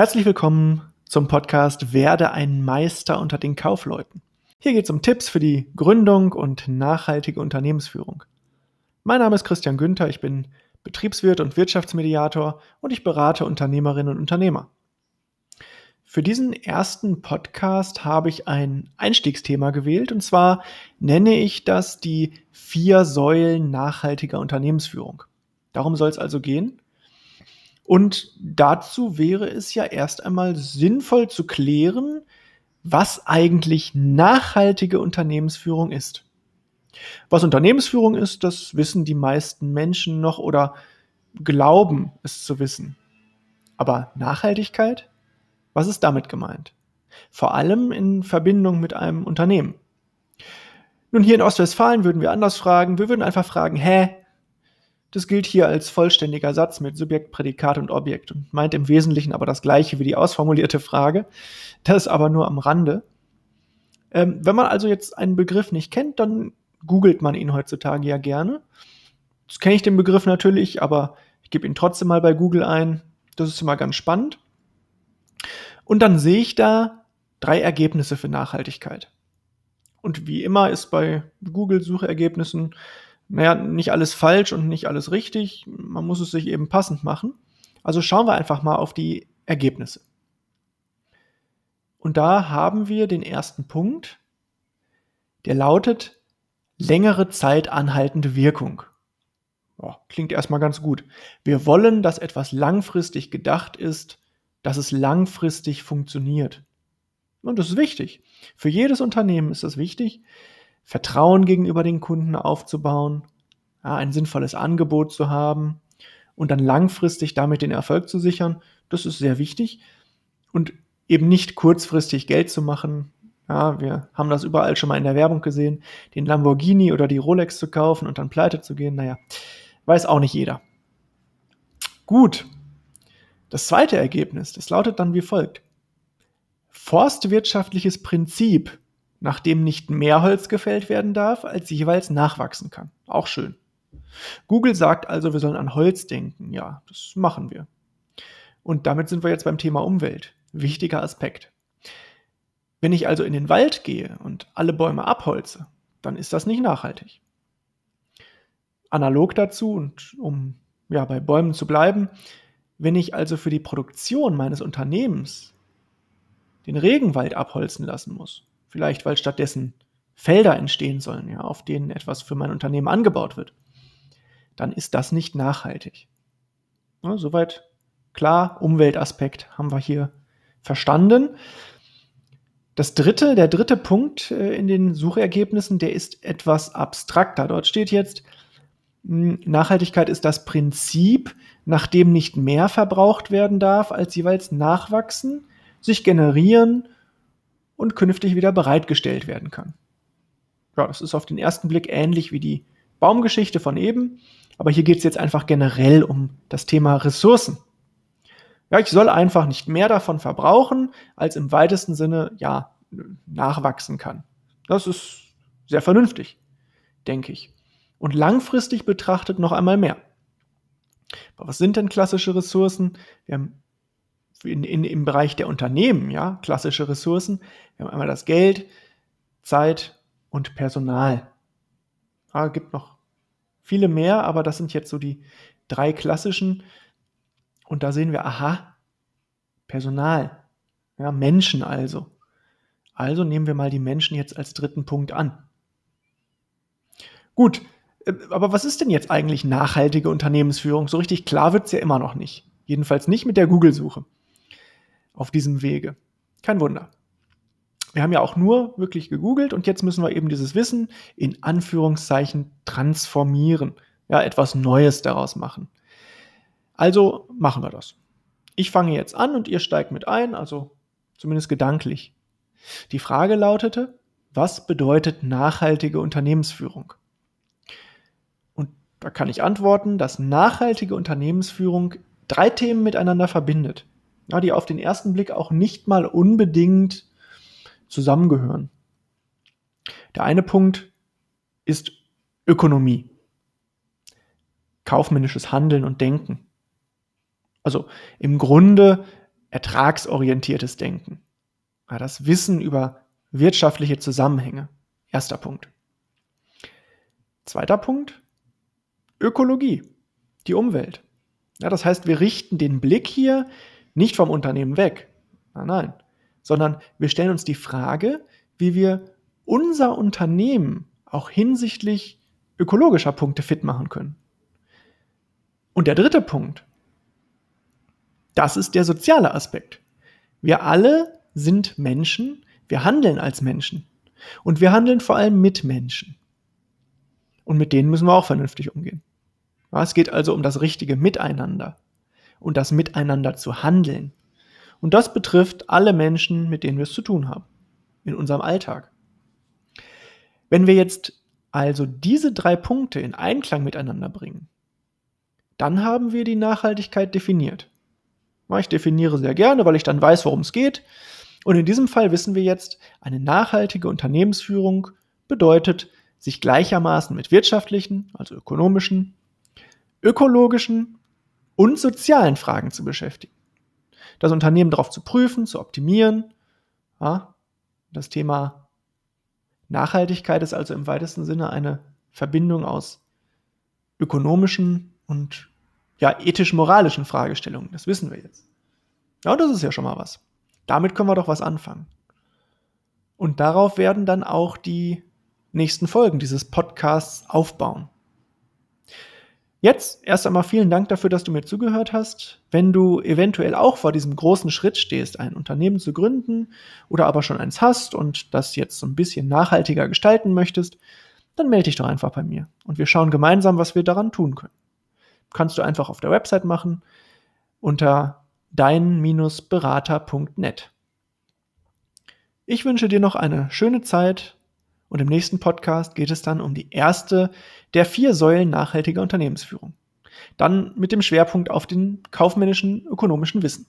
Herzlich willkommen zum Podcast Werde ein Meister unter den Kaufleuten. Hier geht es um Tipps für die Gründung und nachhaltige Unternehmensführung. Mein Name ist Christian Günther, ich bin Betriebswirt und Wirtschaftsmediator und ich berate Unternehmerinnen und Unternehmer. Für diesen ersten Podcast habe ich ein Einstiegsthema gewählt und zwar nenne ich das die vier Säulen nachhaltiger Unternehmensführung. Darum soll es also gehen. Und dazu wäre es ja erst einmal sinnvoll zu klären, was eigentlich nachhaltige Unternehmensführung ist. Was Unternehmensführung ist, das wissen die meisten Menschen noch oder glauben es zu wissen. Aber Nachhaltigkeit? Was ist damit gemeint? Vor allem in Verbindung mit einem Unternehmen. Nun, hier in Ostwestfalen würden wir anders fragen. Wir würden einfach fragen, hä, das gilt hier als vollständiger Satz mit Subjekt, Prädikat und Objekt und meint im Wesentlichen aber das gleiche wie die ausformulierte Frage. Das aber nur am Rande. Ähm, wenn man also jetzt einen Begriff nicht kennt, dann googelt man ihn heutzutage ja gerne. Das kenne ich den Begriff natürlich, aber ich gebe ihn trotzdem mal bei Google ein. Das ist immer ganz spannend. Und dann sehe ich da drei Ergebnisse für Nachhaltigkeit. Und wie immer ist bei Google-Suchergebnissen naja, nicht alles falsch und nicht alles richtig. Man muss es sich eben passend machen. Also schauen wir einfach mal auf die Ergebnisse. Und da haben wir den ersten Punkt, der lautet längere Zeit anhaltende Wirkung. Oh, klingt erstmal ganz gut. Wir wollen, dass etwas langfristig gedacht ist, dass es langfristig funktioniert. Und das ist wichtig. Für jedes Unternehmen ist das wichtig, Vertrauen gegenüber den Kunden aufzubauen, ja, ein sinnvolles Angebot zu haben und dann langfristig damit den Erfolg zu sichern. Das ist sehr wichtig und eben nicht kurzfristig Geld zu machen. Ja, wir haben das überall schon mal in der Werbung gesehen, den Lamborghini oder die Rolex zu kaufen und dann pleite zu gehen. Naja, weiß auch nicht jeder. Gut. Das zweite Ergebnis, das lautet dann wie folgt. Forstwirtschaftliches Prinzip nachdem nicht mehr Holz gefällt werden darf, als jeweils nachwachsen kann. Auch schön. Google sagt also, wir sollen an Holz denken. Ja, das machen wir. Und damit sind wir jetzt beim Thema Umwelt. Wichtiger Aspekt. Wenn ich also in den Wald gehe und alle Bäume abholze, dann ist das nicht nachhaltig. Analog dazu und um ja bei Bäumen zu bleiben, wenn ich also für die Produktion meines Unternehmens den Regenwald abholzen lassen muss, Vielleicht, weil stattdessen Felder entstehen sollen, ja, auf denen etwas für mein Unternehmen angebaut wird. Dann ist das nicht nachhaltig. Ja, soweit klar, Umweltaspekt haben wir hier verstanden. Das dritte, der dritte Punkt äh, in den Suchergebnissen, der ist etwas abstrakter. Dort steht jetzt, hm, Nachhaltigkeit ist das Prinzip, nach dem nicht mehr verbraucht werden darf, als jeweils nachwachsen, sich generieren und künftig wieder bereitgestellt werden kann. Ja, das ist auf den ersten Blick ähnlich wie die Baumgeschichte von eben, aber hier geht es jetzt einfach generell um das Thema Ressourcen. Ja, ich soll einfach nicht mehr davon verbrauchen, als im weitesten Sinne ja nachwachsen kann. Das ist sehr vernünftig, denke ich. Und langfristig betrachtet noch einmal mehr. Aber was sind denn klassische Ressourcen? Wir haben in, in, im Bereich der Unternehmen, ja, klassische Ressourcen. Wir haben einmal das Geld, Zeit und Personal. Ja, gibt noch viele mehr, aber das sind jetzt so die drei klassischen. Und da sehen wir, aha, Personal, ja, Menschen also. Also nehmen wir mal die Menschen jetzt als dritten Punkt an. Gut, äh, aber was ist denn jetzt eigentlich nachhaltige Unternehmensführung? So richtig klar wird es ja immer noch nicht. Jedenfalls nicht mit der Google-Suche auf diesem Wege. Kein Wunder. Wir haben ja auch nur wirklich gegoogelt und jetzt müssen wir eben dieses Wissen in Anführungszeichen transformieren. Ja, etwas Neues daraus machen. Also machen wir das. Ich fange jetzt an und ihr steigt mit ein, also zumindest gedanklich. Die Frage lautete, was bedeutet nachhaltige Unternehmensführung? Und da kann ich antworten, dass nachhaltige Unternehmensführung drei Themen miteinander verbindet ja, die auf den ersten Blick auch nicht mal unbedingt zusammengehören. Der eine Punkt ist Ökonomie, kaufmännisches Handeln und Denken. Also im Grunde ertragsorientiertes Denken. Ja, das Wissen über wirtschaftliche Zusammenhänge. Erster Punkt. Zweiter Punkt, Ökologie, die Umwelt. Ja, das heißt, wir richten den Blick hier nicht vom Unternehmen weg, nein, nein, sondern wir stellen uns die Frage, wie wir unser Unternehmen auch hinsichtlich ökologischer Punkte fit machen können. Und der dritte Punkt, das ist der soziale Aspekt. Wir alle sind Menschen, wir handeln als Menschen und wir handeln vor allem mit Menschen. Und mit denen müssen wir auch vernünftig umgehen. Es geht also um das richtige Miteinander und das Miteinander zu handeln. Und das betrifft alle Menschen, mit denen wir es zu tun haben, in unserem Alltag. Wenn wir jetzt also diese drei Punkte in Einklang miteinander bringen, dann haben wir die Nachhaltigkeit definiert. Ich definiere sehr gerne, weil ich dann weiß, worum es geht. Und in diesem Fall wissen wir jetzt, eine nachhaltige Unternehmensführung bedeutet, sich gleichermaßen mit wirtschaftlichen, also ökonomischen, ökologischen und sozialen Fragen zu beschäftigen. Das Unternehmen darauf zu prüfen, zu optimieren. Ja, das Thema Nachhaltigkeit ist also im weitesten Sinne eine Verbindung aus ökonomischen und ja, ethisch-moralischen Fragestellungen. Das wissen wir jetzt. Ja, das ist ja schon mal was. Damit können wir doch was anfangen. Und darauf werden dann auch die nächsten Folgen dieses Podcasts aufbauen. Jetzt erst einmal vielen Dank dafür, dass du mir zugehört hast. Wenn du eventuell auch vor diesem großen Schritt stehst, ein Unternehmen zu gründen oder aber schon eins hast und das jetzt so ein bisschen nachhaltiger gestalten möchtest, dann melde dich doch einfach bei mir und wir schauen gemeinsam, was wir daran tun können. Kannst du einfach auf der Website machen unter dein-berater.net. Ich wünsche dir noch eine schöne Zeit und im nächsten Podcast geht es dann um die erste der vier Säulen nachhaltiger Unternehmensführung. Dann mit dem Schwerpunkt auf den kaufmännischen ökonomischen Wissen.